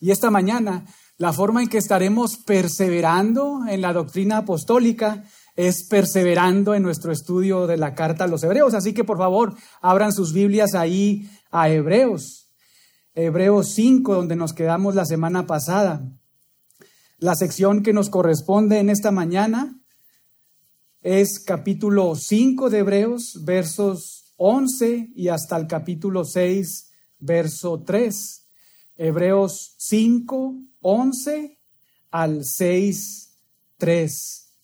Y esta mañana, la forma en que estaremos perseverando en la doctrina apostólica es perseverando en nuestro estudio de la carta a los hebreos. Así que por favor, abran sus Biblias ahí a Hebreos. Hebreos 5, donde nos quedamos la semana pasada. La sección que nos corresponde en esta mañana es capítulo 5 de Hebreos, versos 11 y hasta el capítulo 6, verso 3. Hebreos 5, 11 al 6, 3.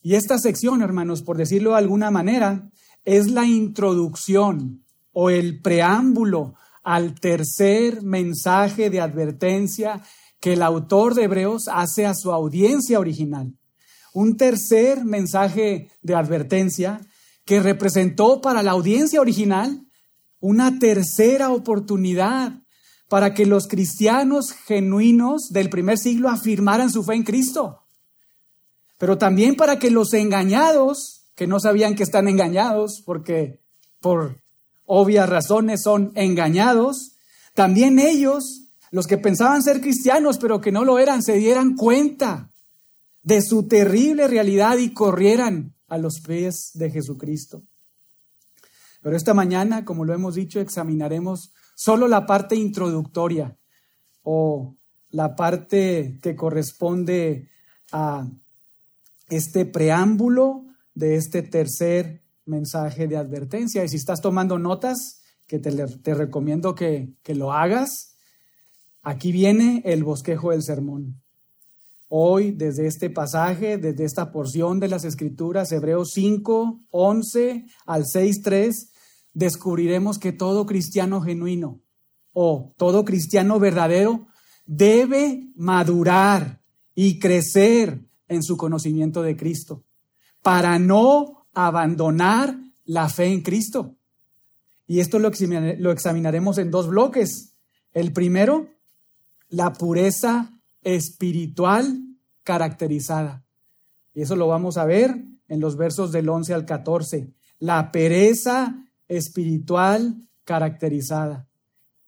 Y esta sección, hermanos, por decirlo de alguna manera, es la introducción o el preámbulo al tercer mensaje de advertencia que el autor de Hebreos hace a su audiencia original. Un tercer mensaje de advertencia que representó para la audiencia original una tercera oportunidad para que los cristianos genuinos del primer siglo afirmaran su fe en Cristo pero también para que los engañados, que no sabían que están engañados, porque por obvias razones son engañados, también ellos, los que pensaban ser cristianos, pero que no lo eran, se dieran cuenta de su terrible realidad y corrieran a los pies de Jesucristo. Pero esta mañana, como lo hemos dicho, examinaremos solo la parte introductoria o la parte que corresponde a este preámbulo de este tercer mensaje de advertencia. Y si estás tomando notas, que te, recomiendo que, que lo hagas, aquí viene el bosquejo del sermón. Hoy, desde este pasaje, desde esta porción de las Escrituras, Hebreos 5, 11 al 6, 3, descubriremos que todo cristiano genuino o todo cristiano verdadero debe madurar y crecer en su conocimiento de Cristo, para no abandonar la fe en Cristo. Y esto lo, examinaremos en dos bloques. El primero, la pureza espiritual caracterizada. Y eso lo vamos a ver en los versos del 11 al 14. La pereza espiritual caracterizada.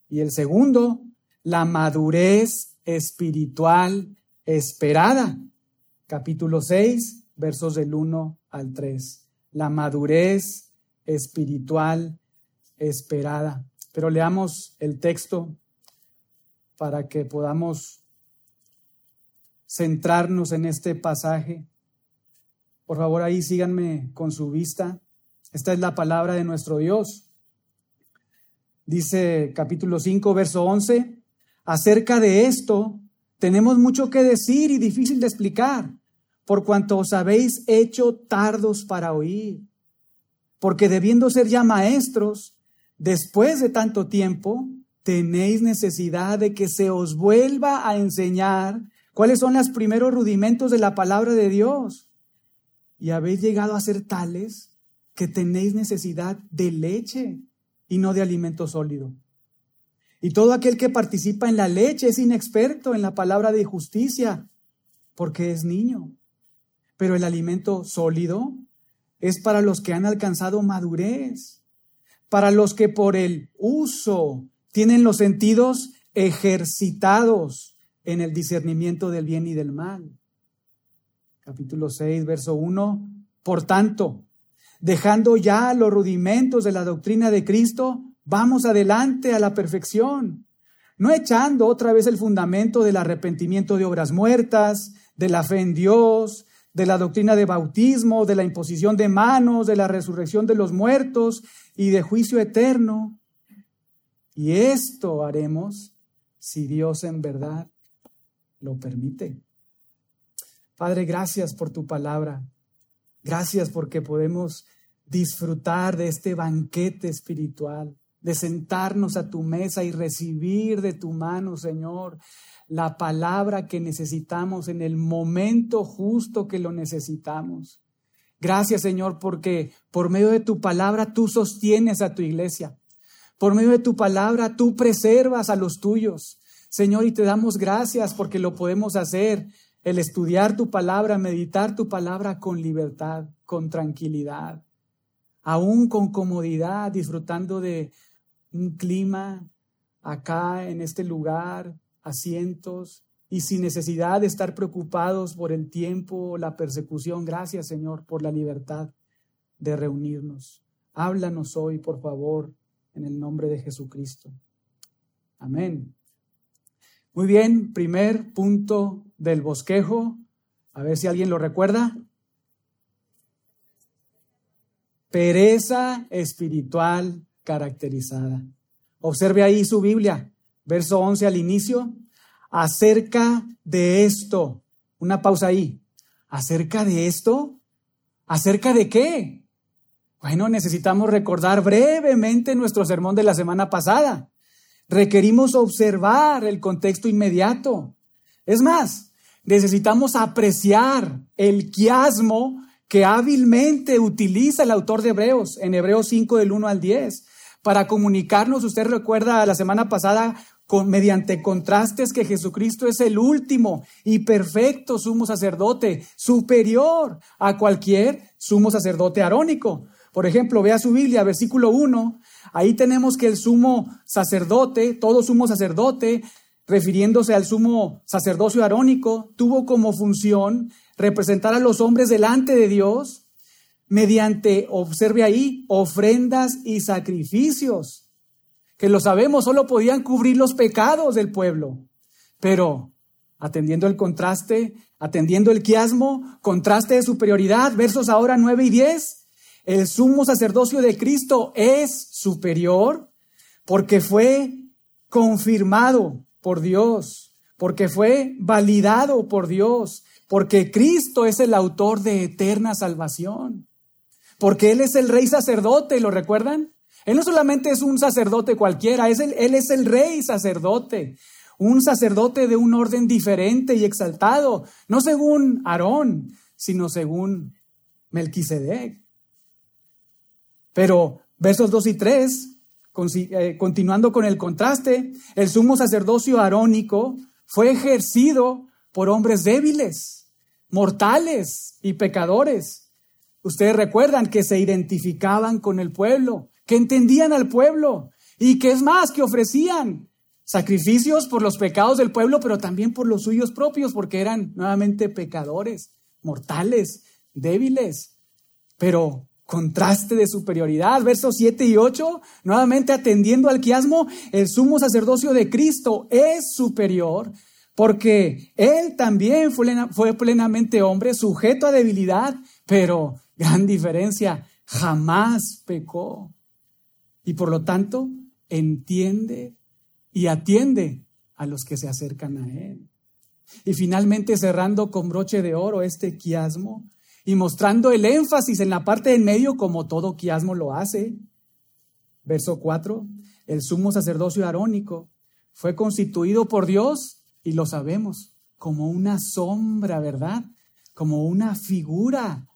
Y el segundo, la madurez espiritual esperada capítulo 6, versos del 1 al 3. La madurez espiritual esperada. Pero leamos el texto para que podamos centrarnos en este pasaje. Por favor, ahí síganme con su vista. Esta es la palabra de nuestro Dios. Dice capítulo 5, verso 11, acerca de esto tenemos mucho que decir y difícil de explicar, por cuanto os habéis hecho tardos para oír. Porque debiendo ser ya maestros, después de tanto tiempo, tenéis necesidad de que se os vuelva a enseñar cuáles son los primeros rudimentos de la palabra de Dios. Y habéis llegado a ser tales que tenéis necesidad de leche y no de alimento sólido. Y todo aquel que participa en la leche es inexperto en la palabra de justicia, porque es niño. Pero el alimento sólido es para los que han alcanzado madurez, para los que por el uso tienen los sentidos ejercitados en el discernimiento del bien y del mal. Capítulo 6, verso 1. Por tanto, dejando ya los rudimentos de la doctrina de Cristo, Vamos adelante a la perfección, no echando otra vez el fundamento del arrepentimiento de obras muertas, de la fe en Dios, de la doctrina de bautismo, de la imposición de manos, de la resurrección de los muertos y de juicio eterno. Y esto haremos si Dios en verdad lo permite. Padre, gracias por tu palabra. Gracias porque podemos disfrutar de este banquete espiritual de sentarnos a tu mesa y recibir de tu mano, Señor, la palabra que necesitamos en el momento justo que lo necesitamos. Gracias, Señor, porque por medio de tu palabra tú sostienes a tu iglesia. Por medio de tu palabra tú preservas a los tuyos. Señor, y te damos gracias porque lo podemos hacer, el estudiar tu palabra, meditar tu palabra con libertad, con tranquilidad, aún con comodidad, disfrutando de un clima acá en este lugar asientos y sin necesidad de estar preocupados por el tiempo la persecución. Gracias, Señor, por la libertad de reunirnos. Háblanos hoy, por favor, en el nombre de Jesucristo. Amén. Muy bien, primer punto del bosquejo. A ver si alguien lo recuerda. Pereza espiritual caracterizada. Observe ahí su Biblia, verso 11 al inicio. Acerca de esto, una pausa ahí. ¿Acerca de esto? ¿Acerca de qué? Bueno, necesitamos recordar brevemente nuestro sermón de la semana pasada. Requerimos observar el contexto inmediato. Es más, necesitamos apreciar el quiasmo que hábilmente utiliza el autor de Hebreos en Hebreos 5 del 1 al 10 para comunicarnos, usted recuerda la semana pasada, con, mediante contrastes que Jesucristo es el último y perfecto sumo sacerdote, superior a cualquier sumo sacerdote arónico. Por ejemplo, vea su Biblia, versículo 1, ahí tenemos que el sumo sacerdote, todo sumo sacerdote, refiriéndose al sumo sacerdocio arónico, tuvo como función representar a los hombres delante de Dios mediante, observe ahí, ofrendas y sacrificios, que lo sabemos, solo podían cubrir los pecados del pueblo. Pero, atendiendo el contraste, atendiendo el quiasmo, contraste de superioridad, versos ahora 9 y 10, el sumo sacerdocio de Cristo es superior porque fue confirmado por Dios, porque fue validado por Dios, porque Cristo es el autor de eterna salvación, porque Él es el rey sacerdote, ¿lo recuerdan? Él no solamente es un sacerdote cualquiera, es Él es el rey sacerdote, un sacerdote de un orden diferente y exaltado, no según Aarón, sino según Melquisedec. Pero versos 2 y 3, eh, continuando con el contraste, el sumo sacerdocio arónico fue ejercido por hombres débiles, mortales y pecadores. Ustedes recuerdan que se identificaban con el pueblo, que entendían al pueblo y que es más, que ofrecían sacrificios por los pecados del pueblo, pero también por los suyos propios, porque eran nuevamente pecadores, mortales, débiles. Pero contraste de superioridad. Versos 7 y 8, nuevamente atendiendo al quiasmo, el sumo sacerdocio de Cristo es superior porque Él también fue, plenamente hombre, sujeto a debilidad, pero gran diferencia, jamás pecó. Y por lo tanto, entiende y atiende a los que se acercan a Él. Y finalmente cerrando con broche de oro este quiasmo, y mostrando el énfasis en la parte del medio como todo quiasmo lo hace. Verso 4, el sumo sacerdocio arónico fue constituido por Dios, y lo sabemos, como una sombra, ¿verdad? Como una figura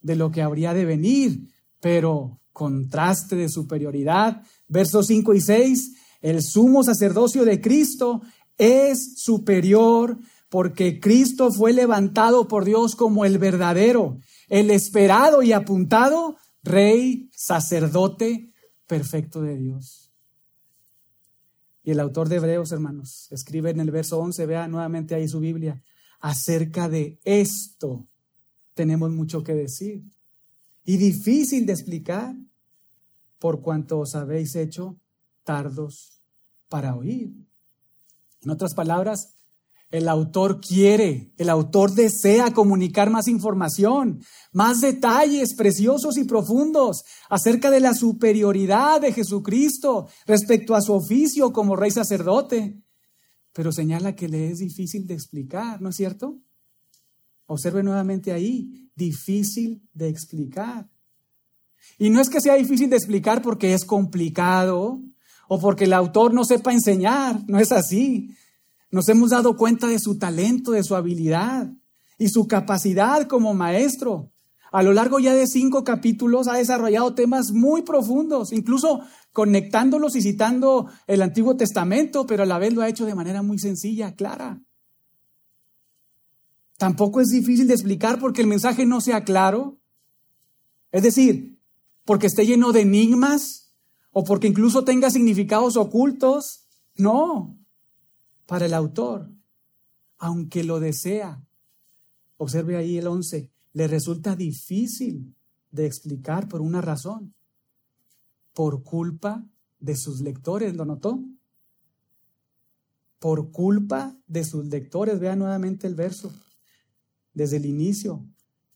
de lo que habría de venir, pero contraste de superioridad. Versos 5 y 6, el sumo sacerdocio de Cristo es superior porque Cristo fue levantado por Dios como el verdadero, el esperado y apuntado Rey, sacerdote perfecto de Dios. Y el autor de Hebreos, hermanos, escribe en el verso 11, vea nuevamente ahí su Biblia, acerca de esto tenemos mucho que decir y difícil de explicar por cuanto os habéis hecho tardos para oír. En otras palabras, el autor quiere, el autor desea comunicar más información, más detalles preciosos y profundos acerca de la superioridad de Jesucristo respecto a su oficio como rey sacerdote. Pero señala que le es difícil de explicar, ¿no es cierto? Observe nuevamente ahí, difícil de explicar. Y no es que sea difícil de explicar porque es complicado o porque el autor no sepa enseñar, no es así nos hemos dado cuenta de su talento, de su habilidad y su capacidad como maestro. A lo largo ya de cinco capítulos ha desarrollado temas muy profundos, incluso conectándolos y citando el Antiguo Testamento, pero a la vez lo ha hecho de manera muy sencilla, clara. Tampoco es difícil de explicar porque el mensaje no sea claro. Es decir, porque esté lleno de enigmas o porque incluso tenga significados ocultos. No, para el autor, aunque lo desea. Observe ahí el 11, le resulta difícil de explicar por una razón, por culpa de sus lectores, ¿lo notó? Por culpa de sus lectores, vea nuevamente el verso, desde el inicio,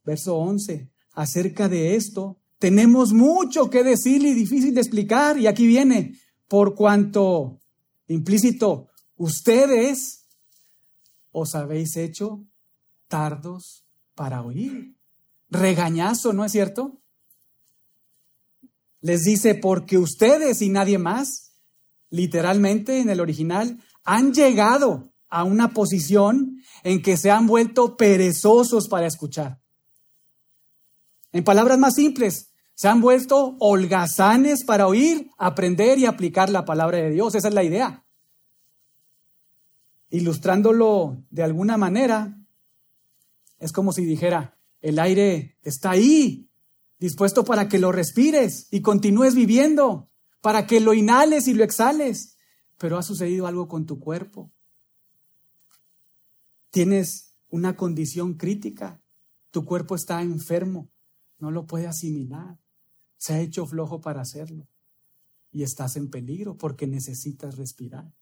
verso 11, acerca de esto, tenemos mucho que decir y difícil de explicar, y aquí viene, por cuanto implícito, ustedes os habéis hecho tardos para oír. Regañazo, ¿no es cierto? Les dice, porque ustedes y nadie más, literalmente en el original, han llegado a una posición en que se han vuelto perezosos para escuchar. En palabras más simples, se han vuelto holgazanes para oír, aprender y aplicar la palabra de Dios. Esa es la idea. Ilustrándolo de alguna manera, es como si dijera, el aire está ahí, dispuesto para que lo respires y continúes viviendo, para que lo inhales y lo exhales. Pero ha sucedido algo con tu cuerpo. Tienes una condición crítica. Tu cuerpo está enfermo. No lo puede asimilar. Se ha hecho flojo para hacerlo. Y estás en peligro porque necesitas respirar.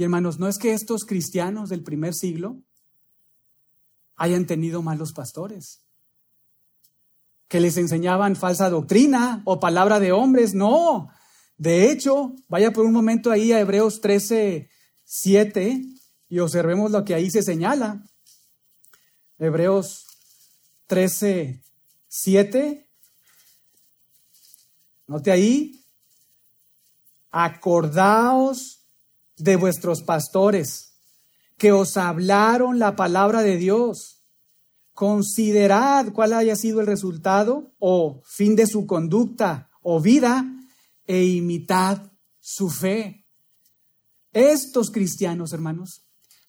Y hermanos, no es que estos cristianos del primer siglo hayan tenido malos pastores que les enseñaban falsa doctrina o palabra de hombres. No. De hecho, vaya por un momento ahí a Hebreos 13, 7 y observemos lo que ahí se señala. Hebreos 13, 7. Note ahí. Acordaos de vuestros pastores que os hablaron la palabra de Dios Considerad cuál haya sido el resultado o fin de su conducta o vida e imitad su fe. Estos cristianos, hermanos,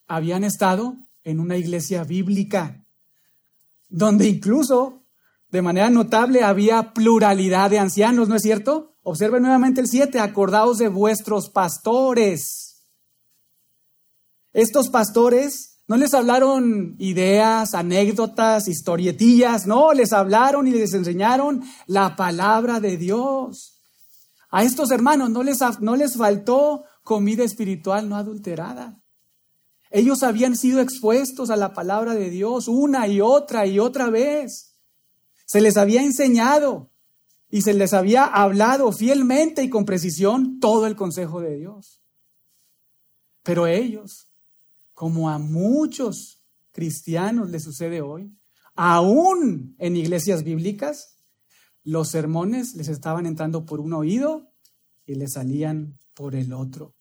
habían estado en una iglesia bíblica donde incluso de manera notable había pluralidad de ancianos, ¿no es cierto? Observe nuevamente el 7, acordaos de vuestros pastores. Estos pastores no les hablaron ideas, anécdotas, historietillas, no, les hablaron y les enseñaron la palabra de Dios. A estos hermanos no les, no les faltó comida espiritual no adulterada. Ellos habían sido expuestos a la palabra de Dios una y otra y otra vez. Se les había enseñado y se les había hablado fielmente y con precisión todo el consejo de Dios. Pero ellos como a muchos cristianos les sucede hoy, aún en iglesias bíblicas, los sermones les estaban entrando por un oído y les salían por el otro.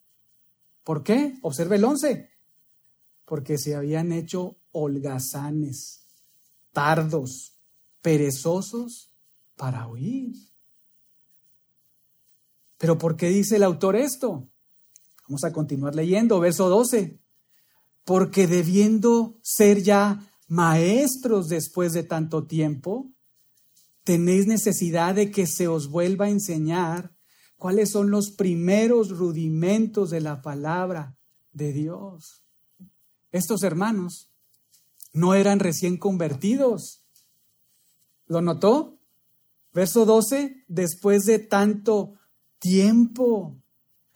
¿Por qué? Observe el 11. Porque se habían hecho holgazanes, tardos, perezosos para oír. Pero ¿por qué dice el autor esto? Vamos a continuar leyendo, verso 12 porque debiendo ser ya maestros después de tanto tiempo, tenéis necesidad de que se os vuelva a enseñar cuáles son los primeros rudimentos de la palabra de Dios. Estos hermanos no eran recién convertidos. ¿Lo notó? Verso 12, después de tanto tiempo.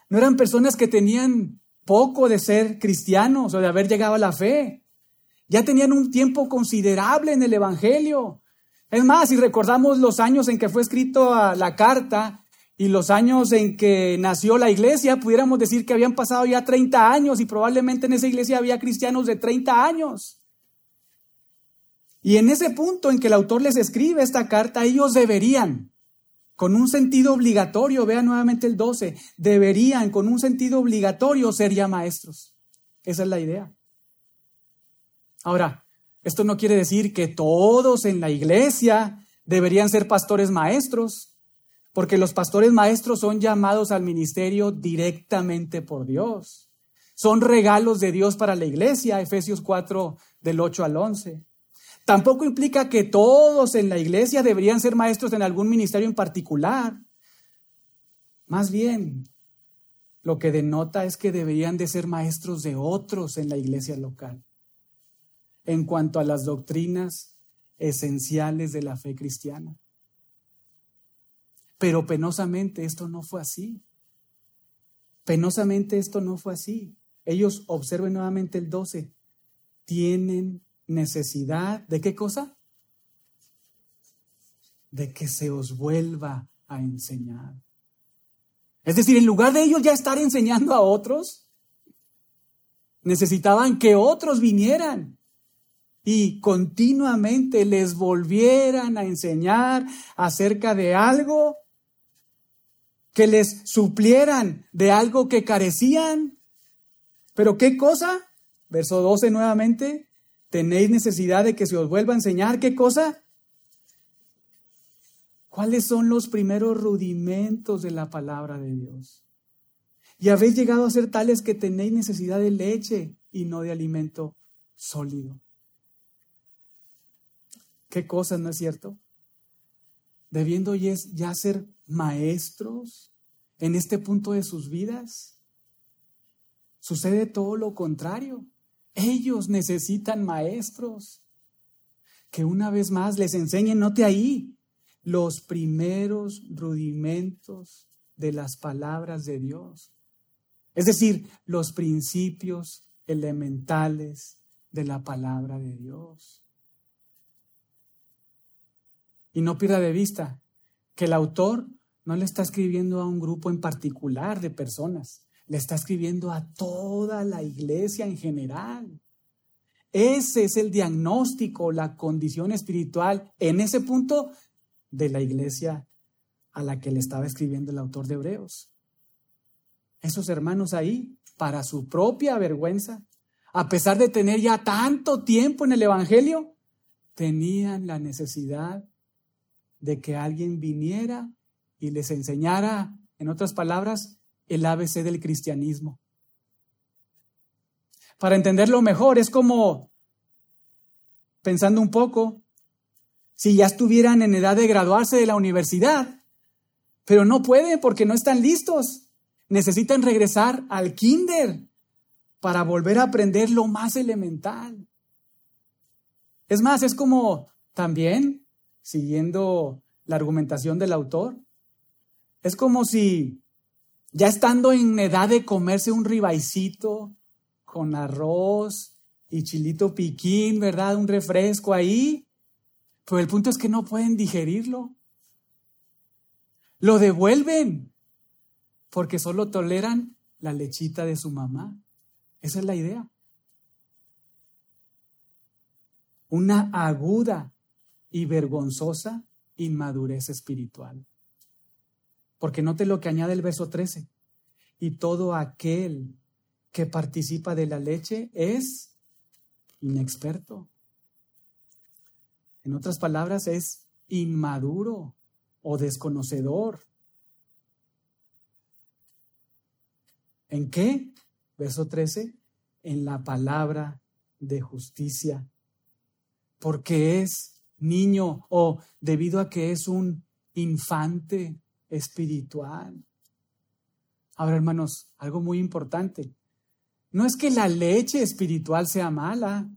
No eran personas que tenían poco de ser cristianos o de haber llegado a la fe. Ya tenían un tiempo considerable en el Evangelio. Es más, si recordamos los años en que fue escrito la carta y los años en que nació la iglesia, pudiéramos decir que habían pasado ya 30 años y probablemente en esa iglesia había cristianos de 30 años. Y en ese punto en que el autor les escribe esta carta, ellos deberían con un sentido obligatorio, vea nuevamente el 12, deberían con un sentido obligatorio ser ya maestros. Esa es la idea. Ahora, esto no quiere decir que todos en la iglesia deberían ser pastores maestros, porque los pastores maestros son llamados al ministerio directamente por Dios. Son regalos de Dios para la iglesia, Efesios 4 del 8 al 11. Tampoco implica que todos en la iglesia deberían ser maestros en algún ministerio en particular. Más bien, lo que denota es que deberían de ser maestros de otros en la iglesia local en cuanto a las doctrinas esenciales de la fe cristiana. Pero penosamente esto no fue así. Penosamente esto no fue así. Ellos, observen nuevamente el 12, tienen necesidad de qué cosa? De que se os vuelva a enseñar. Es decir, en lugar de ellos ya estar enseñando a otros, necesitaban que otros vinieran y continuamente les volvieran a enseñar acerca de algo que les suplieran de algo que carecían. Pero ¿qué cosa? Verso 12 nuevamente, tenéis necesidad de que se os vuelva a enseñar qué cosa? ¿Cuáles son los primeros rudimentos de la palabra de Dios? Y habéis llegado a ser tales que tenéis necesidad de leche y no de alimento sólido. ¿Qué cosas, no es cierto? Debiendo ya ser maestros en este punto de sus vidas. Sucede todo lo contrario. Ellos necesitan maestros que una vez más les enseñen, note ahí, los primeros rudimentos de las palabras de Dios. Es decir, los principios elementales de la palabra de Dios. Y no pierda de vista que el autor no le está escribiendo a un grupo en particular de personas, le está escribiendo a toda la iglesia en general. Ese es el diagnóstico, la condición espiritual en ese punto de la iglesia a la que le estaba escribiendo el autor de Hebreos. Esos hermanos ahí, para su propia vergüenza, a pesar de tener ya tanto tiempo en el Evangelio, tenían la necesidad de que alguien viniera y les enseñara, en otras palabras, el ABC del cristianismo. Para entenderlo mejor, es como, pensando un poco, si ya estuvieran en edad de graduarse de la universidad, pero no pueden porque no están listos. Necesitan regresar al kinder para volver a aprender lo más elemental. Es más, es como también, siguiendo la argumentación del autor, es como si ya estando en edad de comerse un ribaicito con arroz y chilito piquín, ¿verdad? Un refresco ahí, pero el punto es que no pueden digerirlo. Lo devuelven porque solo toleran la lechita de su mamá. Esa es la idea. Una aguda y vergonzosa inmadurez espiritual. Porque note lo que añade el verso 13. Y todo aquel que participa de la leche es inexperto. En otras palabras, es inmaduro o desconocedor. ¿En qué? Verso 13, en la palabra de justicia. Porque es niño o debido a que es un infante espiritual. Ahora, hermanos, algo muy importante. No es que la leche espiritual sea mala.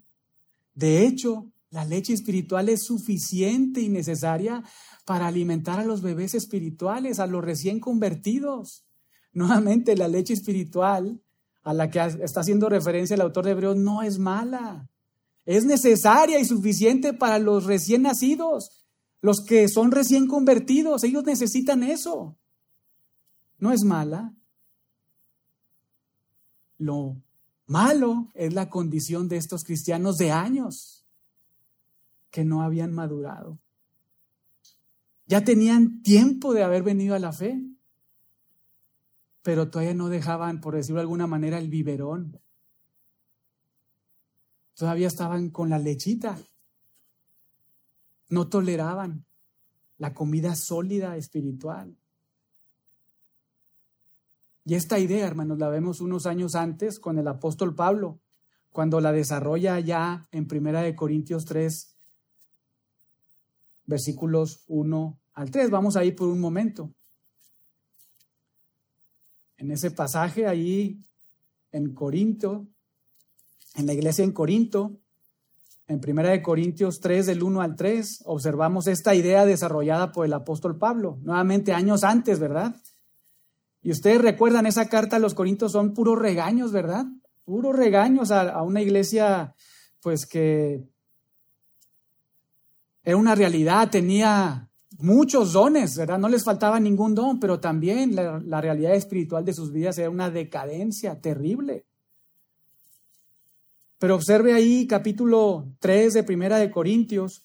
De hecho, la leche espiritual es suficiente y necesaria para alimentar a los bebés espirituales, a los recién convertidos. Nuevamente, la leche espiritual a la que está haciendo referencia el autor de Hebreos no es mala. Es necesaria y suficiente para los recién nacidos, los que son recién convertidos. Ellos necesitan eso. No es mala. Lo malo es la condición de estos cristianos de años que no habían madurado. Ya tenían tiempo de haber venido a la fe, pero todavía no dejaban, por decirlo de alguna manera, el biberón. Todavía estaban con la lechita. No toleraban la comida sólida espiritual. Y esta idea, hermanos, la vemos unos años antes con el apóstol Pablo, cuando la desarrolla ya en Primera de Corintios 3, versículos 1 al 3. Vamos ahí por un momento. en ese pasaje ahí en Corinto, en la iglesia en Corinto, en Primera de Corintios 3 del 1 al 3, observamos esta idea desarrollada por el apóstol Pablo, nuevamente años antes, ¿verdad? Y ustedes recuerdan esa carta a los Corintios son puros regaños, ¿verdad? Puros regaños a, a una iglesia pues que era una realidad, tenía muchos dones, ¿verdad? No les faltaba ningún don, pero también la, realidad espiritual de sus vidas era una decadencia terrible. Pero observe ahí capítulo 3 de Primera de Corintios,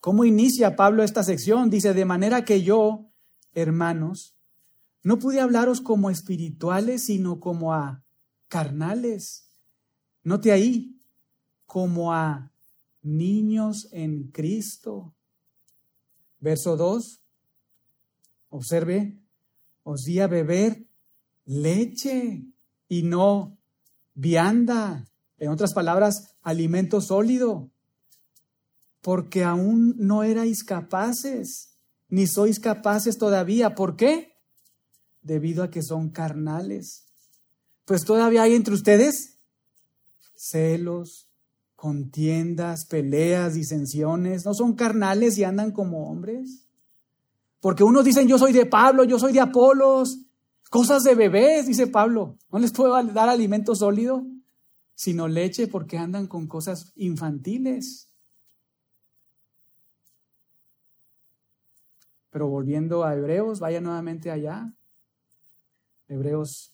cómo inicia Pablo esta sección. Dice, de manera que yo, hermanos, no pude hablaros como espirituales, sino como a carnales. Note ahí, como a niños en Cristo. Verso 2, observe, os di a beber leche y no vianda. En otras palabras, alimento sólido. Porque aún no erais capaces, ni sois capaces todavía. ¿Por qué? Debido a que son carnales. Pues todavía hay entre ustedes celos, contiendas, peleas, disensiones, no son carnales y andan como hombres. Porque unos dicen yo soy de Pablo, yo soy de Apolos, cosas de bebés, dice Pablo. No les puedo dar alimento sólido, sino leche porque andan con cosas infantiles. Pero volviendo a Hebreos, vaya nuevamente allá. Hebreos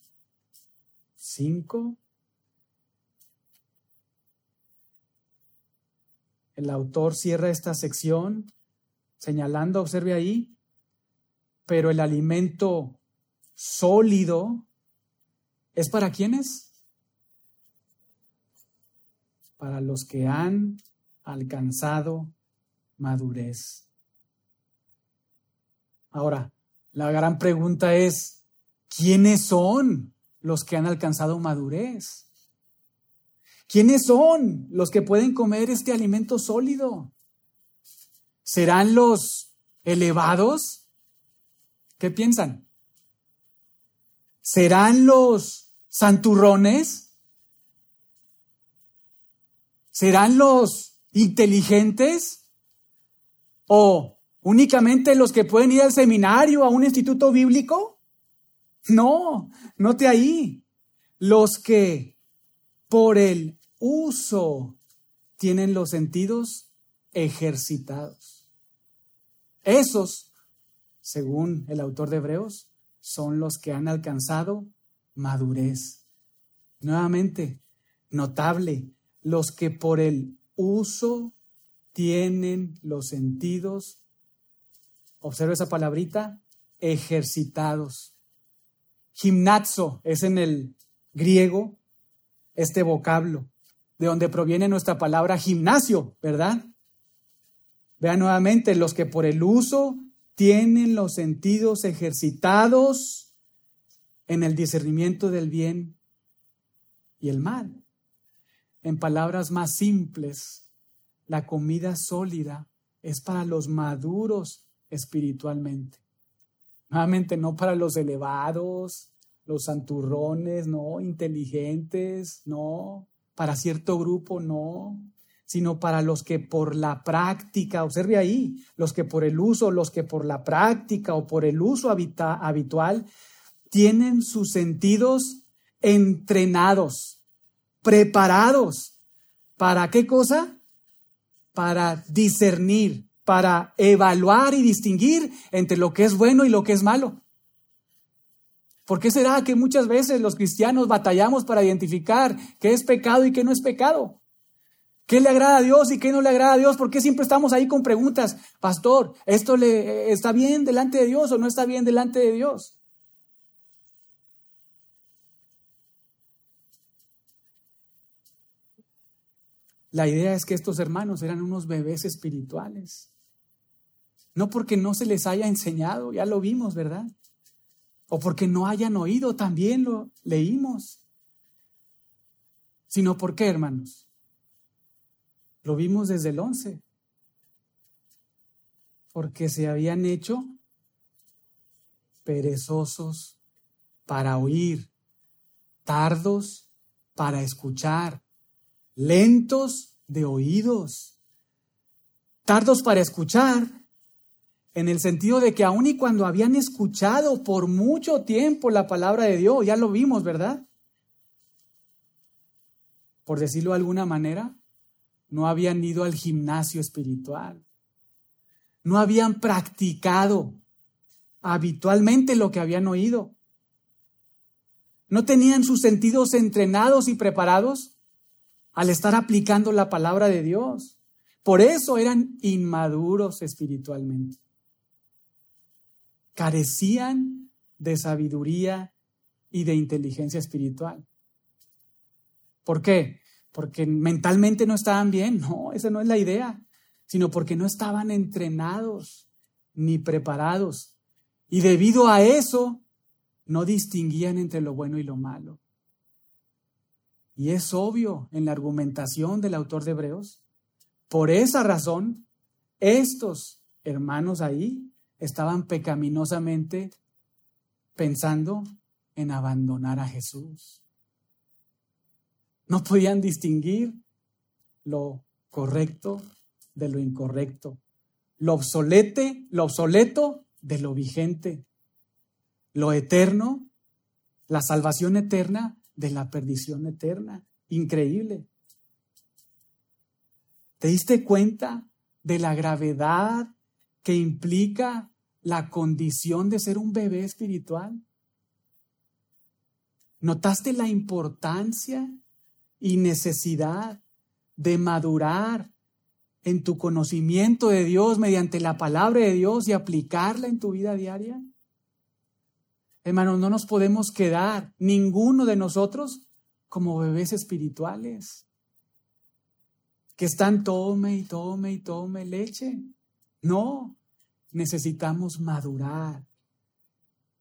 5. El autor cierra esta sección señalando, observe ahí, pero el alimento sólido es para quienes? Para los que han alcanzado madurez. Ahora, la gran pregunta es, ¿quiénes son los que han alcanzado madurez? ¿Quiénes son los que pueden comer este alimento sólido? ¿Serán los elevados? ¿Qué piensan? ¿Serán los santurrones? ¿Serán los inteligentes? ¿O únicamente los que pueden ir al seminario, a un instituto bíblico? No, note ahí. Los que por el uso tienen los sentidos ejercitados. Esos, según el autor de Hebreos, son los que han alcanzado madurez. Nuevamente, notable, los que por el uso tienen los sentidos, observa esa palabrita, ejercitados. Gimnazo es en el griego este vocablo, de donde proviene nuestra palabra gimnasio, ¿verdad? Vean nuevamente, los que por el uso tienen los sentidos ejercitados en el discernimiento del bien y el mal. En palabras más simples, la comida sólida es para los maduros espiritualmente. Nuevamente, no para los elevados, los santurrones, no, inteligentes, no, para cierto grupo, no, sino para los que por la práctica, observe ahí, los que por el uso, los que por la práctica o por el uso habitual tienen sus sentidos entrenados, preparados. ¿Para qué cosa? Para discernir, para evaluar y distinguir entre lo que es bueno y lo que es malo. ¿Por qué será que muchas veces los cristianos batallamos para identificar qué es pecado y qué no es pecado? ¿Qué le agrada a Dios y qué no le agrada a Dios? ¿Por qué siempre estamos ahí con preguntas? Pastor, ¿esto le está bien delante de Dios o no está bien delante de Dios? La idea es que estos hermanos eran unos bebés espirituales. No porque no se les haya enseñado, ya lo vimos, ¿verdad? o porque no hayan oído, también lo leímos. Sino porque, hermanos, lo vimos desde el 11, porque se habían hecho perezosos para oír, tardos para escuchar, lentos de oídos, tardos para escuchar, en el sentido de que aun y cuando habían escuchado por mucho tiempo la palabra de Dios, ya lo vimos, ¿verdad? Por decirlo de alguna manera, no habían ido al gimnasio espiritual, no habían practicado habitualmente lo que habían oído. ¿No tenían sus sentidos entrenados y preparados al estar aplicando la palabra de Dios? Por eso eran inmaduros espiritualmente. Carecían de sabiduría y de inteligencia espiritual. ¿Por qué? Porque mentalmente no estaban bien. No, esa no es la idea, sino porque no estaban entrenados ni preparados y debido a eso, no distinguían entre lo bueno y lo malo. Y es obvio en la argumentación del autor de Hebreos. Por esa razón, estos hermanos ahí estaban pecaminosamente pensando en abandonar a Jesús. No podían distinguir lo correcto de lo incorrecto, lo obsolete, lo obsoleto de lo vigente, lo eterno, la salvación eterna de la perdición eterna. Increíble. ¿Te diste cuenta de la gravedad que implica la condición de ser un bebé espiritual? ¿Notaste la importancia y necesidad de madurar en tu conocimiento de Dios mediante la palabra de Dios y aplicarla en tu vida diaria? Hermanos, no nos podemos quedar, ninguno de nosotros, como bebés espirituales, que están tome y tome y tome leche. No, necesitamos madurar.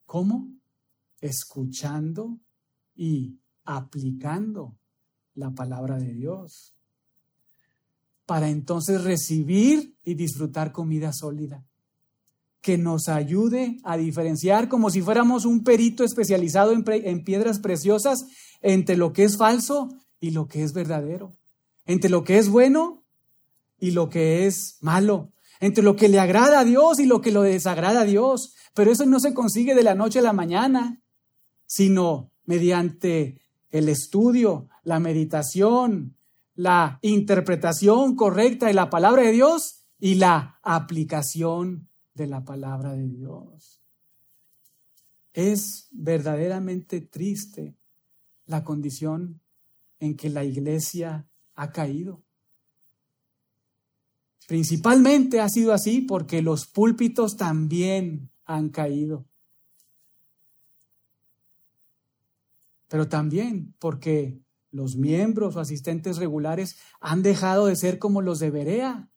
¿Cómo? Escuchando y aplicando la palabra de Dios para entonces recibir y disfrutar comida sólida, que nos ayude a diferenciar como si fuéramos un perito especializado en, piedras preciosas entre lo que es falso y lo que es verdadero, entre lo que es bueno y lo que es malo, entre lo que le agrada a Dios y lo que lo desagrada a Dios. Pero eso no se consigue de la noche a la mañana, sino mediante el estudio, la meditación, la interpretación correcta de la palabra de Dios y la aplicación de la palabra de Dios. Es verdaderamente triste la condición en que la iglesia ha caído. Principalmente ha sido así porque los púlpitos también han caído. Pero también porque los miembros o asistentes regulares han dejado de ser como los de Berea,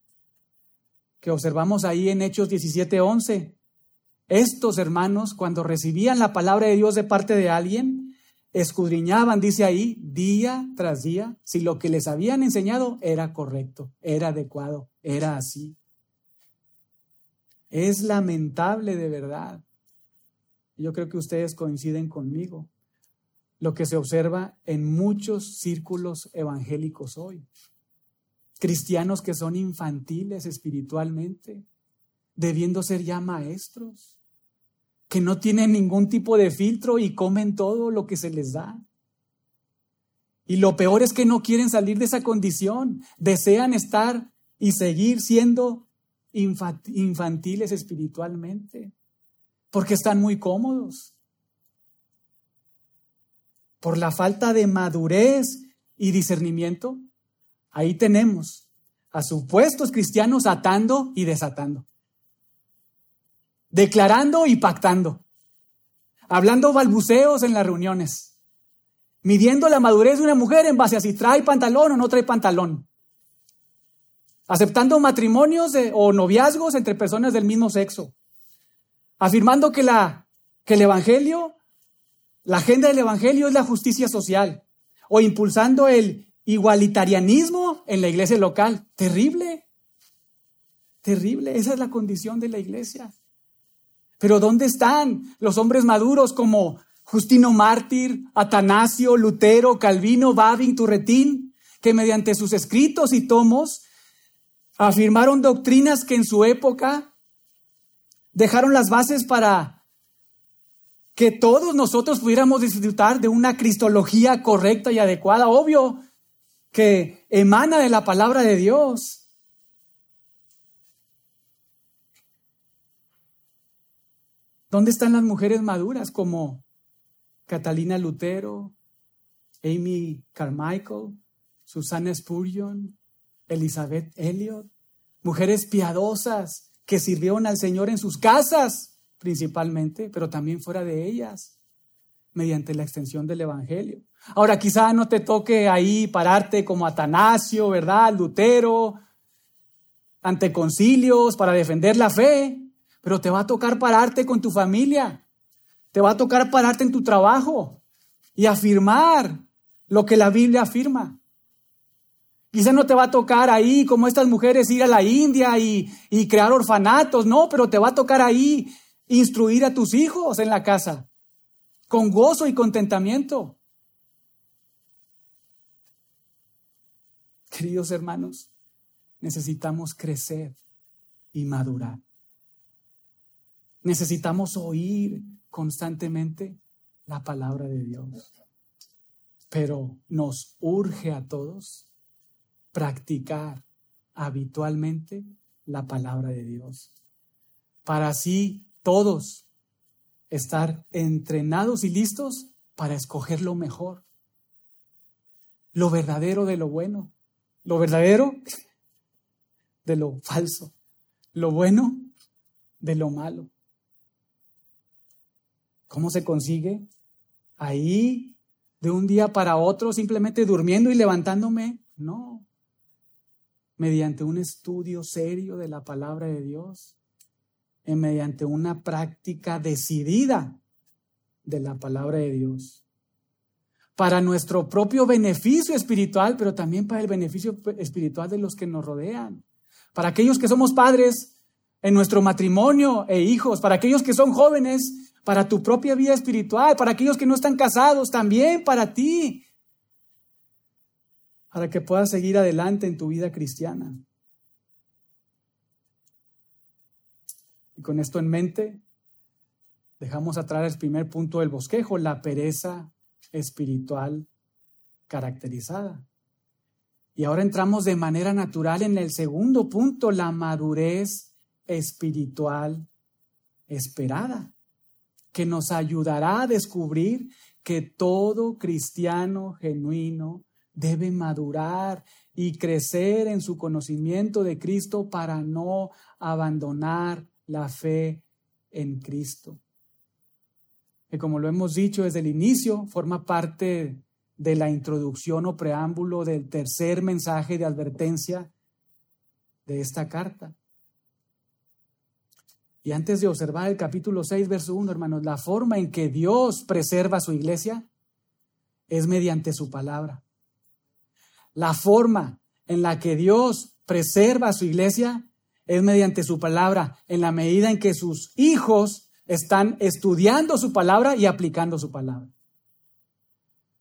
que observamos ahí en Hechos 17:11. Estos hermanos, cuando recibían la palabra de Dios de parte de alguien, escudriñaban, dice ahí, día tras día, si lo que les habían enseñado era correcto, era adecuado, era así. Es lamentable de verdad. Yo creo que ustedes coinciden conmigo lo que se observa en muchos círculos evangélicos hoy. Cristianos que son infantiles espiritualmente, debiendo ser ya maestros, que no tienen ningún tipo de filtro y comen todo lo que se les da. Y lo peor es que no quieren salir de esa condición, desean estar y seguir siendo infantiles espiritualmente, porque están muy cómodos por la falta de madurez y discernimiento, ahí tenemos a supuestos cristianos atando y desatando, declarando y pactando, hablando balbuceos en las reuniones, midiendo la madurez de una mujer en base a si trae pantalón o no trae pantalón, aceptando matrimonios o noviazgos entre personas del mismo sexo, afirmando que, la, que el Evangelio la agenda del Evangelio es la justicia social. O impulsando el igualitarianismo en la iglesia local. Terrible, terrible. Esa es la condición de la iglesia. Pero ¿dónde están los hombres maduros como, Justino Mártir, Atanasio, Lutero, Calvino, Babin, Turretín, que mediante sus escritos y tomos afirmaron doctrinas que en su época dejaron las bases para que todos nosotros pudiéramos disfrutar de una cristología correcta y adecuada, obvio, que emana de la palabra de Dios. ¿Dónde están las mujeres maduras como Catalina Lutero, Amy Carmichael, Susana Spurgeon, Elizabeth Elliot? Mujeres piadosas que sirvieron al Señor en sus casas principalmente, pero también fuera de ellas, mediante la extensión del Evangelio. Ahora quizá no te toque ahí pararte como Atanasio, ¿verdad? Lutero, ante concilios para defender la fe, pero te va a tocar pararte con tu familia, te va a tocar pararte en tu trabajo y afirmar lo que la Biblia afirma. Quizá no te va a tocar ahí, como estas mujeres, ir a la India y, y crear orfanatos, no, pero te va a tocar ahí instruir a tus hijos en la casa, con gozo y contentamiento. Queridos hermanos, necesitamos crecer y madurar. Necesitamos oír constantemente la palabra de Dios. Pero nos urge a todos practicar habitualmente la palabra de Dios. Para así todos estar entrenados y listos para escoger lo mejor, lo verdadero de lo bueno, lo verdadero de lo falso, lo bueno de lo malo. ¿Cómo se consigue? Ahí, de un día para otro, simplemente durmiendo y levantándome. No. Mediante un estudio serio de la palabra de Dios, mediante una práctica decidida de la palabra de Dios para nuestro propio beneficio espiritual, pero también para el beneficio espiritual de los que nos rodean. Para aquellos que somos padres en nuestro matrimonio e hijos, para aquellos que son jóvenes, para tu propia vida espiritual, para aquellos que no están casados, también para ti, para que puedas seguir adelante en tu vida cristiana. Y con esto en mente, dejamos atrás el primer punto del bosquejo, la pereza espiritual caracterizada. Y ahora entramos de manera natural en el segundo punto, la madurez espiritual esperada, que nos ayudará a descubrir que todo cristiano genuino debe madurar y crecer en su conocimiento de Cristo para no abandonar la fe en Cristo que como lo hemos dicho desde el inicio, forma parte de la introducción o preámbulo del tercer mensaje de advertencia de esta carta. Y antes de observar el capítulo 6, verso 1, hermanos, la forma en que Dios preserva su iglesia es mediante su palabra. La forma en la que Dios preserva su iglesia es mediante su palabra, en la medida en que sus hijos están estudiando su palabra y aplicando su palabra.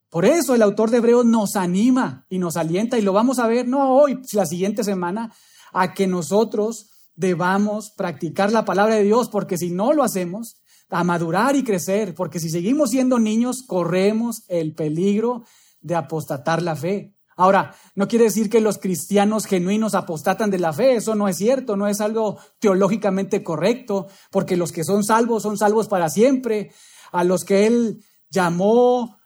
Por eso el autor de Hebreos nos anima y nos alienta, y lo vamos a ver no hoy, la siguiente semana, a que nosotros debamos practicar la palabra de Dios, porque si no lo hacemos, a madurar y crecer, porque si seguimos siendo niños, corremos el peligro de apostatar la fe. Ahora, no quiere decir que los cristianos genuinos apostatan de la fe, eso no es cierto, no es algo teológicamente correcto, porque los que son salvos son salvos para siempre, a los que Él llamó,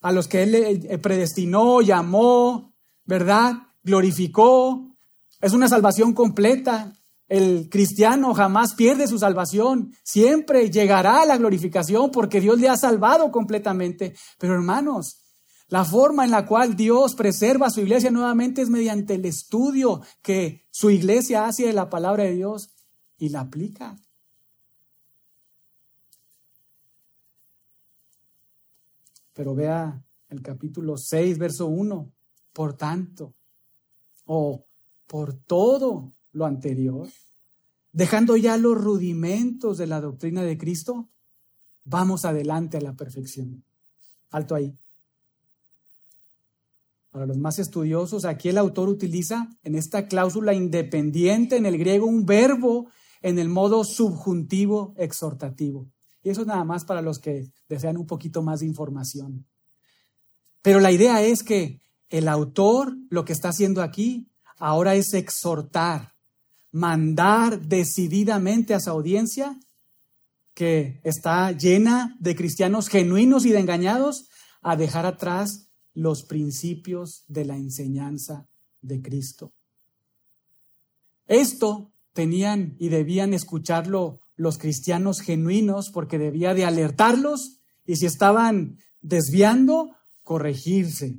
a los que Él eh, predestinó, llamó, ¿verdad? Glorificó, es una salvación completa. El cristiano jamás pierde su salvación, siempre llegará a la glorificación porque Dios le ha salvado completamente. Pero hermanos, la forma en la cual Dios preserva su iglesia nuevamente es mediante el estudio que su iglesia hace de la palabra de Dios y la aplica. Pero vea el capítulo 6, verso 1. Por tanto, o por todo lo anterior, dejando ya los rudimentos de la doctrina de Cristo, vamos adelante a la perfección. Alto ahí. Para los más estudiosos, aquí el autor utiliza en esta cláusula independiente en el griego un verbo en el modo subjuntivo exhortativo. Y eso nada más para los que desean un poquito más de información. Pero la idea es que el autor lo que está haciendo aquí ahora es exhortar, mandar decididamente a su audiencia que está llena de cristianos genuinos y de engañados a dejar atrás los principios de la enseñanza de Cristo. Esto tenían y debían escucharlo los cristianos genuinos porque debía de alertarlos y si estaban desviando, corregirse.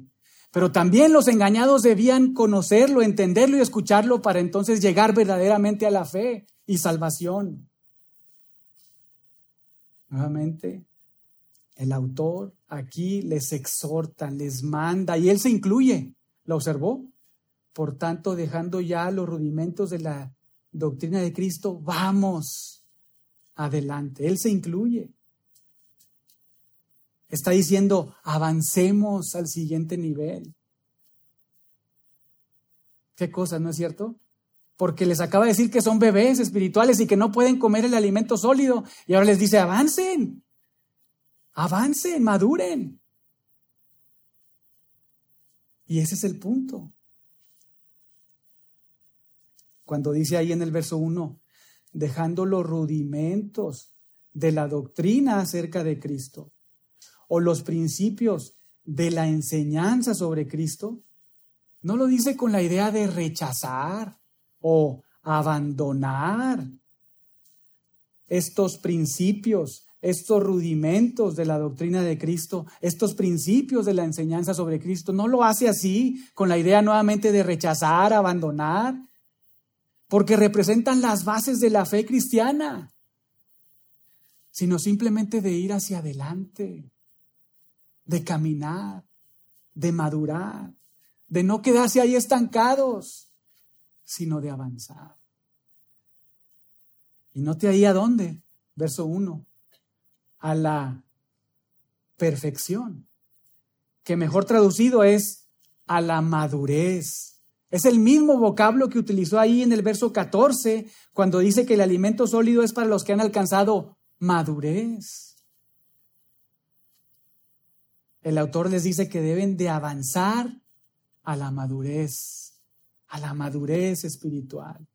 Pero también los engañados debían conocerlo, entenderlo y escucharlo para entonces llegar verdaderamente a la fe y salvación. Nuevamente, el autor aquí les exhorta, les manda y él se incluye. ¿Lo observó? Por tanto, dejando ya los rudimentos de la doctrina de Cristo, vamos adelante. Él se incluye. Está diciendo, avancemos al siguiente nivel. ¿Qué cosa, no es cierto? Porque les acaba de decir que son bebés espirituales y que no pueden comer el alimento sólido. Y ahora les dice, avancen, avancen, maduren. Y ese es el punto. Cuando dice ahí en el verso 1, dejando los rudimentos de la doctrina acerca de Cristo o los principios de la enseñanza sobre Cristo, no lo dice con la idea de rechazar o abandonar estos principios, estos rudimentos de la doctrina de Cristo, estos principios de la enseñanza sobre Cristo. No lo hace así, con la idea nuevamente de rechazar, abandonar, porque representan las bases de la fe cristiana, sino simplemente de ir hacia adelante, de caminar, de madurar, de no quedarse ahí estancados, sino de avanzar. Y note ahí a dónde, verso 1, a la perfección, que mejor traducido es a la madurez. Es el mismo vocablo que utilizó ahí en el verso 14, cuando dice que el alimento sólido es para los que han alcanzado madurez el autor les dice que deben de avanzar a la madurez, a la madurez espiritual.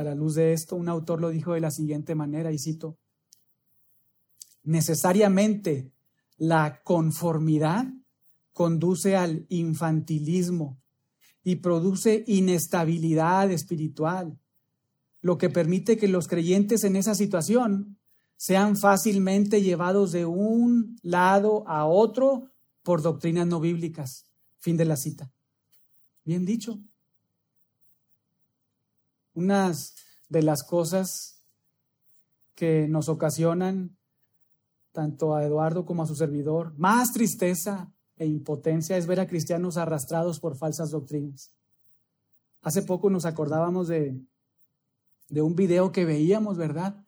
A la luz de esto, un autor lo dijo de la siguiente manera, y cito, necesariamente la conformidad conduce al infantilismo y produce inestabilidad espiritual, lo que permite que los creyentes en esa situación sean fácilmente llevados de un lado a otro por doctrinas no bíblicas. Fin de la cita. Bien dicho. Unas de las cosas que nos ocasionan, tanto a Eduardo como a su servidor, más tristeza e impotencia es ver a cristianos arrastrados por falsas doctrinas. Hace poco nos acordábamos de, de un video que veíamos, ¿verdad?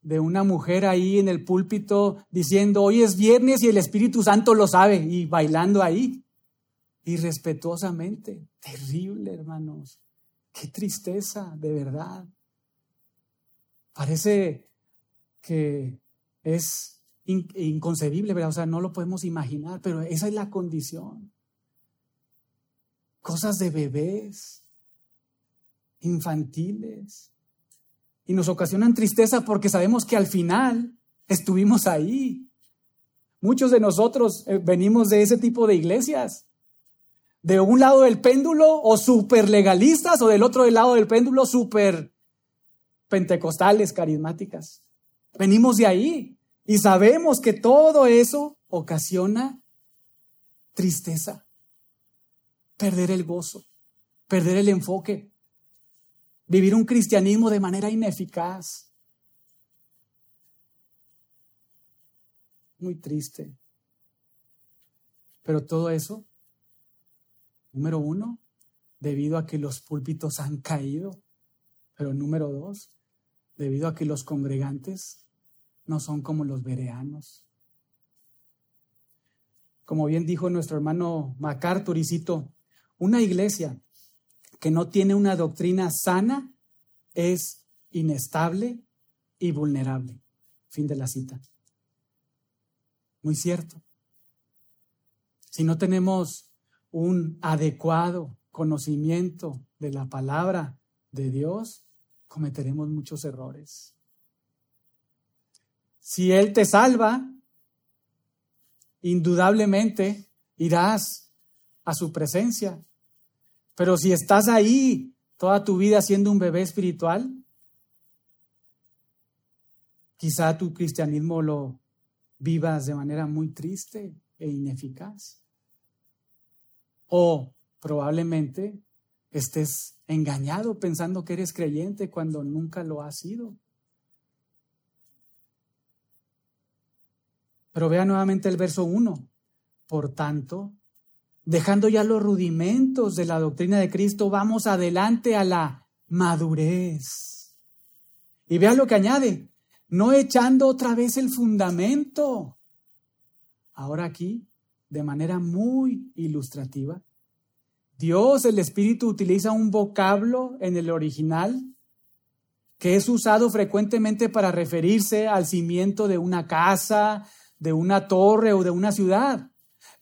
de una mujer ahí en el púlpito diciendo, hoy es viernes y el Espíritu Santo lo sabe, y bailando ahí, irrespetuosamente. Terrible, hermanos. Qué tristeza, de verdad. Parece que es inconcebible, ¿verdad? O sea, no lo podemos imaginar, pero esa es la condición. Cosas de bebés, infantiles y nos ocasionan tristeza porque sabemos que al final estuvimos ahí. Muchos de nosotros eh, venimos de ese tipo de iglesias. De un lado del péndulo o super legalistas o del otro lado del péndulo super pentecostales, carismáticas. Venimos de ahí y sabemos que todo eso ocasiona tristeza, perder el gozo, perder el enfoque, vivir un cristianismo de manera ineficaz. Muy triste. Pero todo eso, número uno, debido a que los púlpitos han caído. Pero número dos, debido a que los congregantes no son como los bereanos. Como bien dijo nuestro hermano MacArthur, y cito, una iglesia que no tiene una doctrina sana es inestable y vulnerable. Fin de la cita. Muy cierto. Si no tenemos un adecuado conocimiento de la palabra de Dios, cometeremos muchos errores. Si Él te salva, indudablemente irás a su presencia. Pero si estás ahí toda tu vida siendo un bebé espiritual, quizá tu cristianismo lo vivas de manera muy triste e ineficaz. O probablemente estés engañado pensando que eres creyente cuando nunca lo has sido. Pero vea nuevamente el verso 1. Por tanto, dejando ya los rudimentos de la doctrina de Cristo, vamos adelante a la madurez. Y vea lo que añade, no echando otra vez el fundamento. Ahora aquí, de manera muy ilustrativa, Dios, el Espíritu, utiliza un vocablo en el original que es usado frecuentemente para referirse al cimiento de una casa, de una torre o de una ciudad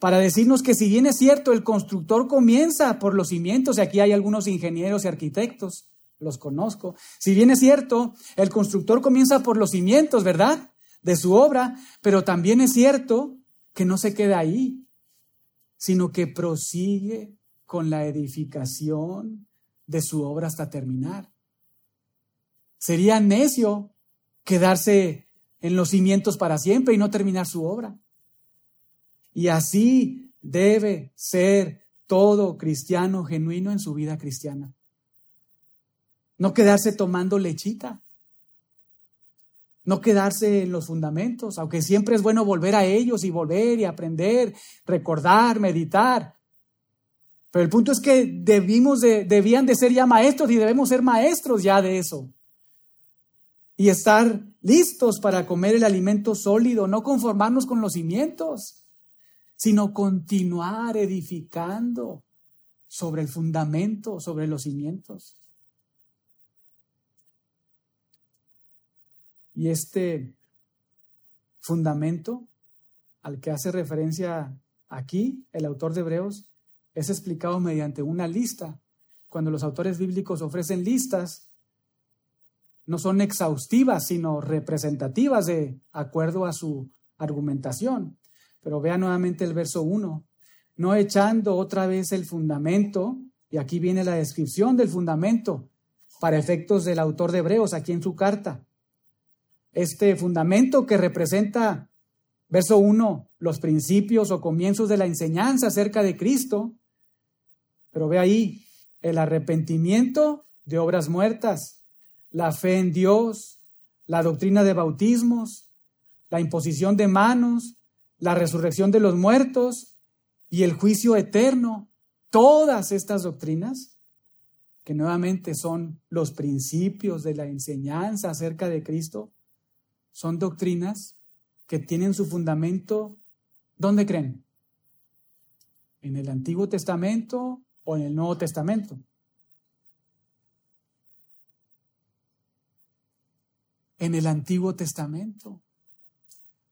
para decirnos que si bien es cierto, el constructor comienza por los cimientos, y aquí hay algunos ingenieros y arquitectos, los conozco, si bien es cierto, el constructor comienza por los cimientos, ¿verdad? De su obra, pero también es cierto que no se queda ahí, sino que prosigue con la edificación de su obra hasta terminar. Sería necio quedarse en los cimientos para siempre y no terminar su obra. Y así debe ser todo cristiano genuino en su vida cristiana. No quedarse tomando lechita. No quedarse en los fundamentos, aunque siempre es bueno volver a ellos y volver y aprender, recordar, meditar. Pero el punto es que debimos de, debían de ser ya maestros y debemos ser maestros ya de eso. Y estar listos para comer el alimento sólido, no conformarnos con los cimientos sino continuar edificando sobre el fundamento, sobre los cimientos. Y este fundamento al que hace referencia aquí el autor de Hebreos es explicado mediante una lista. Cuando los autores bíblicos ofrecen listas, no son exhaustivas, sino representativas de acuerdo a su argumentación. Pero vea nuevamente el verso 1. No echando otra vez el fundamento, y aquí viene la descripción del fundamento para efectos del autor de Hebreos aquí en su carta. Este fundamento que representa, verso 1, los principios o comienzos de la enseñanza acerca de Cristo. Pero ve ahí el arrepentimiento de obras muertas, la fe en Dios, la doctrina de bautismos, la imposición de manos, la resurrección de los muertos y el juicio eterno, todas estas doctrinas, que nuevamente son los principios de la enseñanza acerca de Cristo, son doctrinas que tienen su fundamento, ¿dónde creen? ¿En el Antiguo Testamento o en el Nuevo Testamento? En el Antiguo Testamento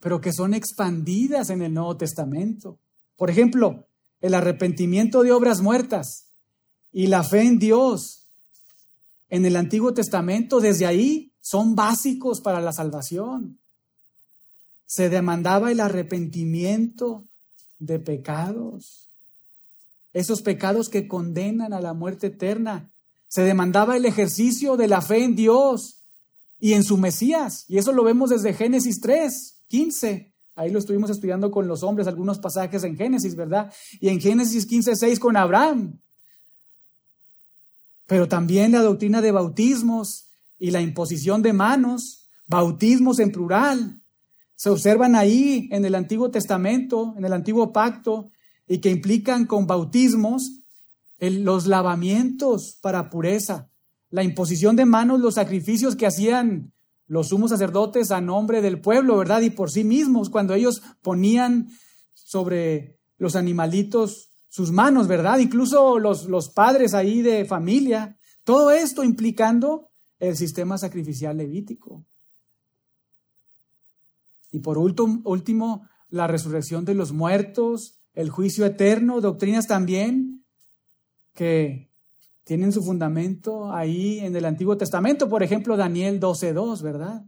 pero que son expandidas en el Nuevo Testamento. Por ejemplo, el arrepentimiento de obras muertas y la fe en Dios en el Antiguo Testamento, desde ahí, son básicos para la salvación. Se demandaba el arrepentimiento de pecados, esos pecados que condenan a la muerte eterna. Se demandaba el ejercicio de la fe en Dios y en su Mesías, y eso lo vemos desde Génesis 3. 15. Ahí lo estuvimos estudiando con los hombres, algunos pasajes en Génesis, ¿verdad? Y en Génesis 15, 6 con Abraham. Pero también la doctrina de bautismos y la imposición de manos, bautismos en plural, se observan ahí en el Antiguo Testamento, en el Antiguo Pacto, y que implican con bautismos los lavamientos para pureza, la imposición de manos, los sacrificios que hacían los sumos sacerdotes a nombre del pueblo, ¿verdad? Y por sí mismos, cuando ellos ponían sobre los animalitos sus manos, ¿verdad? Incluso los, los padres ahí de familia. Todo esto implicando el sistema sacrificial levítico. Y por último, la resurrección de los muertos, el juicio eterno, doctrinas también que tienen su fundamento ahí en el Antiguo Testamento, por ejemplo, Daniel 12.2, ¿verdad?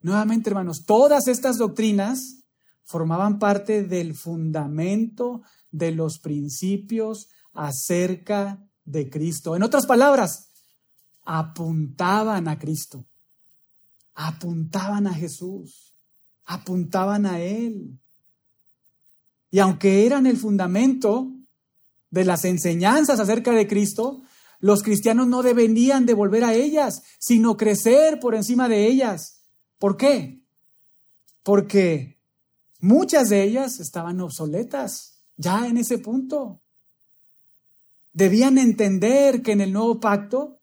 Nuevamente, hermanos, todas estas doctrinas formaban parte del fundamento de los principios acerca de Cristo. En otras palabras, apuntaban a Cristo, apuntaban a Jesús, apuntaban a Él. Y aunque eran el fundamento de las enseñanzas acerca de Cristo, los cristianos no deberían de volver a ellas, sino crecer por encima de ellas. ¿Por qué? Porque muchas de ellas estaban obsoletas ya en ese punto. Debían entender que en el nuevo pacto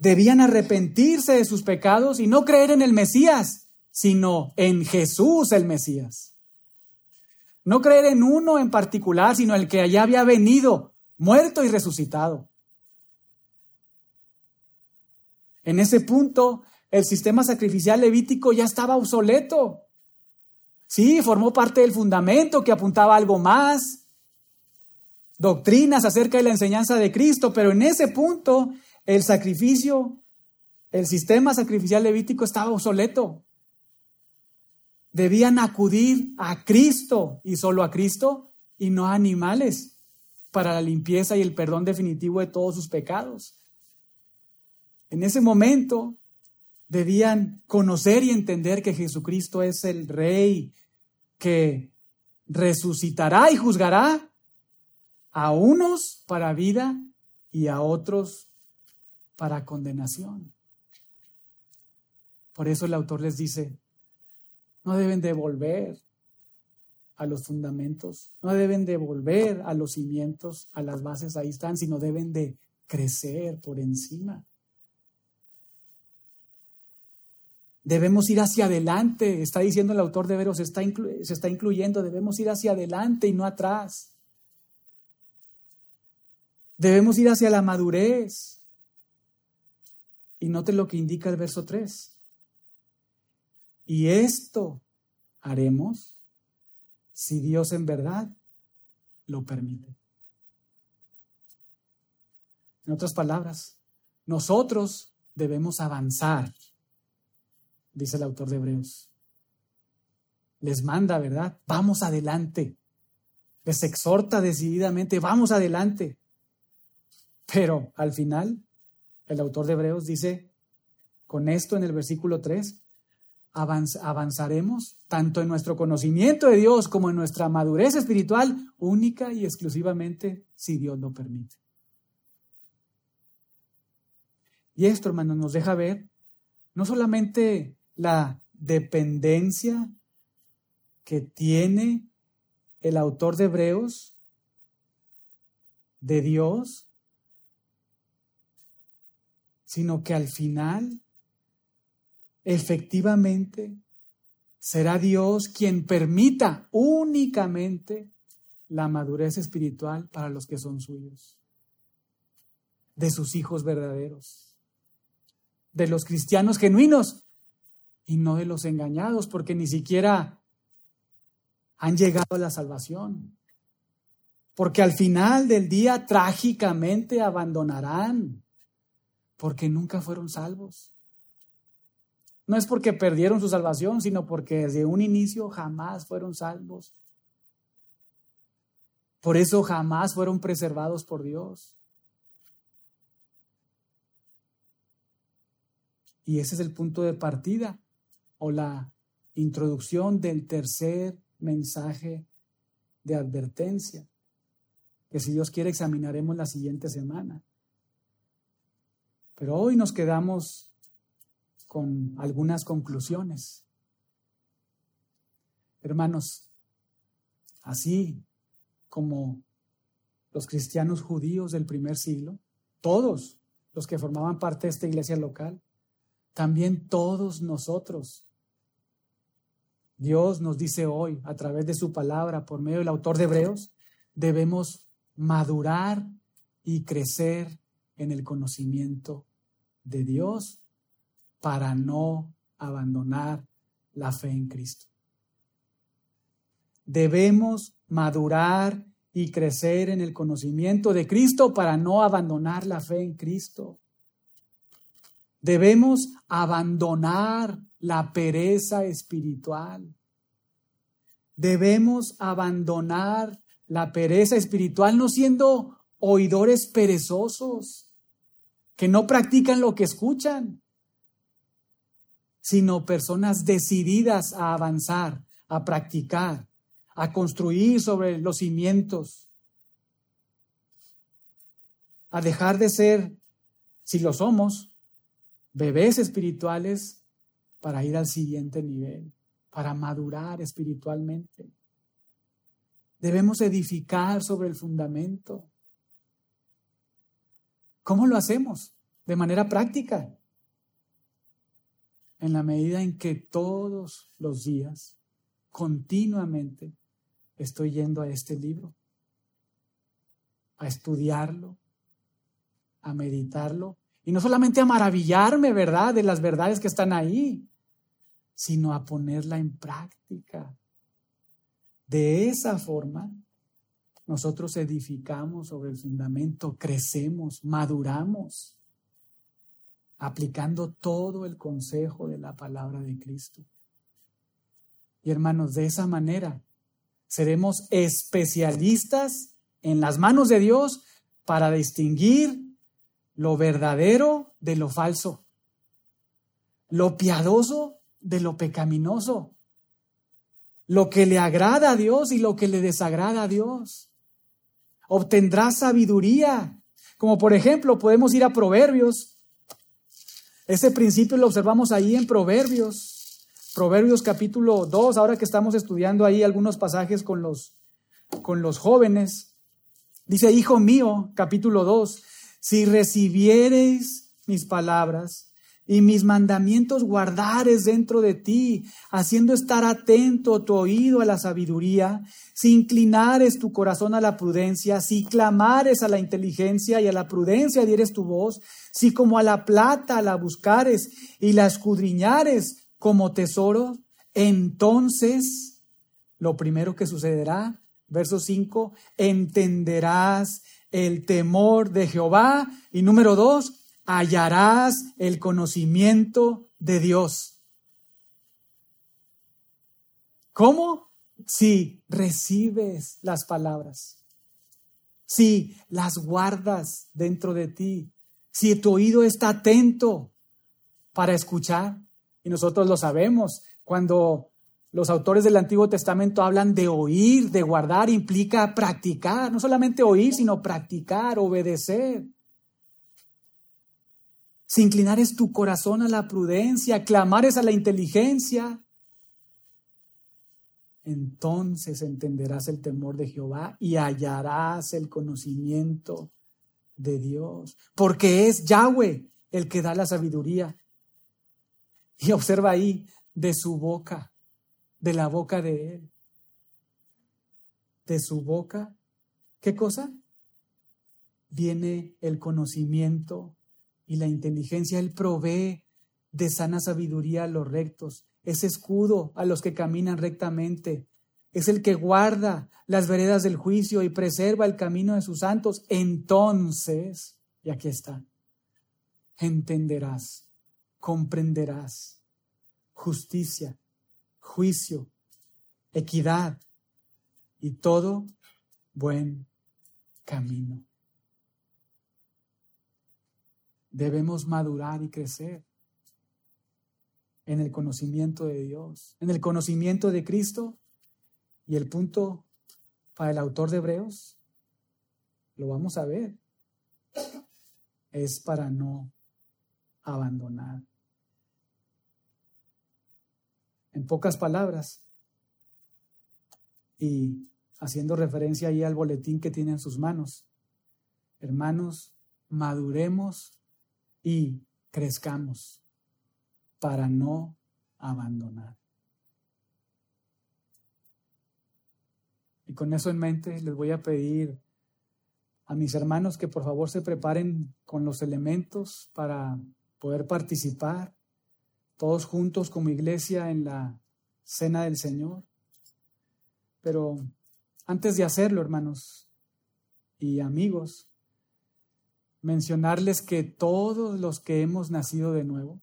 debían arrepentirse de sus pecados y no creer en el Mesías, sino en Jesús el Mesías. No creer en uno en particular, sino el que allá había venido, muerto y resucitado. En ese punto, el sistema sacrificial levítico ya estaba obsoleto. Sí, formó parte del fundamento que apuntaba algo más, doctrinas acerca de la enseñanza de Cristo, pero en ese punto el sacrificio, el sistema sacrificial levítico estaba obsoleto. Debían acudir a Cristo y solo a Cristo y no a animales para la limpieza y el perdón definitivo de todos sus pecados. En ese momento debían conocer y entender que Jesucristo es el Rey que resucitará y juzgará a unos para vida y a otros para condenación. Por eso el autor les dice, no deben devolver a los fundamentos, no deben devolver a los cimientos, a las bases, ahí están, sino deben de crecer por encima. Debemos ir hacia adelante, está diciendo el autor de Veros, está, se está incluyendo, debemos ir hacia adelante y no atrás. Debemos ir hacia la madurez. Y note lo que indica el verso 3. Y esto haremos si Dios en verdad lo permite. En otras palabras, nosotros debemos avanzar dice el autor de Hebreos. Les manda, ¿verdad? Vamos adelante. Les exhorta decididamente, vamos adelante. Pero al final, el autor de Hebreos dice, con esto en el versículo 3, avanzaremos tanto en nuestro conocimiento de Dios como en nuestra madurez espiritual, única y exclusivamente si Dios lo permite. Y esto, hermano, nos deja ver no solamente la dependencia que tiene el autor de Hebreos de Dios, sino que al final efectivamente será Dios quien permita únicamente la madurez espiritual para los que son suyos, de sus hijos verdaderos, de los cristianos genuinos y no de los engañados, porque ni siquiera han llegado a la salvación. Porque al final del día trágicamente abandonarán, porque nunca fueron salvos. No es porque perdieron su salvación, sino porque desde un inicio jamás fueron salvos. Por eso jamás fueron preservados por Dios. Y ese es el punto de partida o la introducción del tercer mensaje de advertencia, que si Dios quiere examinaremos la siguiente semana. Pero hoy nos quedamos con algunas conclusiones. Hermanos, así como los cristianos judíos del primer siglo, todos los que formaban parte de esta iglesia local, también todos nosotros. Dios nos dice hoy, a través de su palabra, por medio del autor de Hebreos, debemos madurar y crecer en el conocimiento de Dios para no abandonar la fe en Cristo. Debemos madurar y crecer en el conocimiento de Cristo para no abandonar la fe en Cristo. Debemos abandonar la pereza espiritual. Debemos abandonar la pereza espiritual no siendo oidores perezosos que no practican lo que escuchan, sino personas decididas a avanzar, a practicar, a construir sobre los cimientos, a dejar de ser, si lo somos, bebés espirituales para ir al siguiente nivel, para madurar espiritualmente. Debemos edificar sobre el fundamento. ¿Cómo lo hacemos? De manera práctica. En la medida en que todos los días, continuamente, estoy yendo a este libro, a estudiarlo, a meditarlo, y no solamente a maravillarme, ¿verdad?, de las verdades que están ahí, sino a ponerla en práctica. De esa forma, nosotros edificamos sobre el fundamento, crecemos, maduramos, aplicando todo el consejo de la palabra de Cristo. Y hermanos, de esa manera seremos especialistas en las manos de Dios para distinguir lo verdadero de lo falso, lo piadoso de lo pecaminoso, lo que le agrada a Dios y lo que le desagrada a Dios obtendrás sabiduría. Como por ejemplo, podemos ir a Proverbios. Ese principio lo observamos ahí en Proverbios. Proverbios capítulo 2, ahora que estamos estudiando ahí algunos pasajes con los, con los jóvenes. Dice, hijo mío, capítulo 2, si recibiereis mis palabras y mis mandamientos guardares dentro de ti, haciendo estar atento tu oído a la sabiduría, si inclinares tu corazón a la prudencia, si clamares a la inteligencia y a la prudencia dieres tu voz, si como a la plata la buscares y la escudriñares como tesoro, entonces lo primero que sucederá, verso 5, entenderás el temor de Jehová y número 2, hallarás el conocimiento de Dios. ¿Cómo? Si recibes las palabras, si las guardas dentro de ti, si tu oído está atento para escuchar, y nosotros lo sabemos, cuando los autores del Antiguo Testamento hablan de oír, de guardar, implica practicar, no solamente oír, sino practicar, obedecer. Si inclinares tu corazón a la prudencia, clamares a la inteligencia, entonces entenderás el temor de Jehová y hallarás el conocimiento de Dios, porque es Yahweh el que da la sabiduría. Y observa ahí, de su boca, de la boca de Él, de su boca, ¿qué cosa? Viene el conocimiento y la inteligencia. Él provee de sana sabiduría a los rectos, es escudo a los que caminan rectamente, es el que guarda las veredas del juicio y preserva el camino de sus santos. Entonces, y aquí está, entenderás, comprenderás justicia, juicio, equidad y todo buen camino. Debemos madurar y crecer en el conocimiento de Dios, en el conocimiento de Cristo. Y el punto para el autor de Hebreos, lo vamos a ver, es para no abandonar. En pocas palabras, y haciendo referencia ahí al boletín que tiene en sus manos, hermanos, maduremos y crezcamos para no abandonar. Y con eso en mente les voy a pedir a mis hermanos que por favor se preparen con los elementos para poder participar todos juntos como iglesia en la cena del Señor. Pero antes de hacerlo, hermanos y amigos, mencionarles que todos los que hemos nacido de nuevo,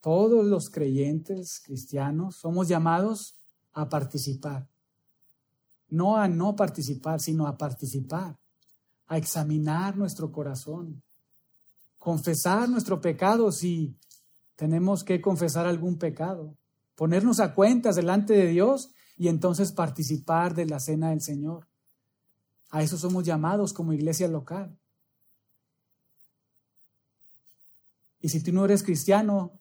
todos los creyentes cristianos, somos llamados a participar. No a no participar, sino a participar, a examinar nuestro corazón, confesar nuestro pecado si tenemos que confesar algún pecado, ponernos a cuentas delante de Dios y entonces participar de la cena del Señor. A eso somos llamados como iglesia local. Y si tú no eres cristiano,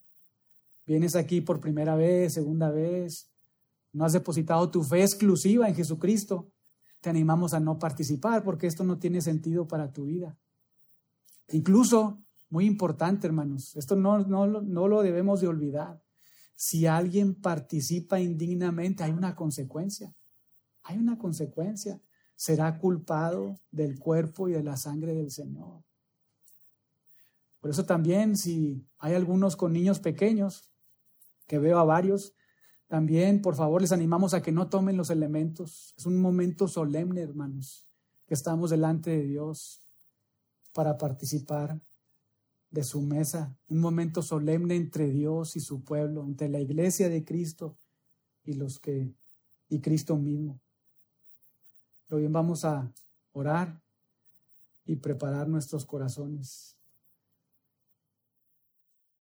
vienes aquí por primera vez, segunda vez, no has depositado tu fe exclusiva en Jesucristo, te animamos a no participar porque esto no tiene sentido para tu vida. Incluso, muy importante hermanos, esto no, no, no lo debemos de olvidar. Si alguien participa indignamente, hay una consecuencia. Hay una consecuencia. Será culpado del cuerpo y de la sangre del Señor. Por eso también, si hay algunos con niños pequeños, que veo a varios, también, por favor, les animamos a que no tomen los elementos. Es un momento solemne, hermanos, que estamos delante de Dios para participar de su mesa. Un momento solemne entre Dios y su pueblo, entre la iglesia de Cristo y los que y Cristo mismo. Pero bien, vamos a orar y preparar nuestros corazones.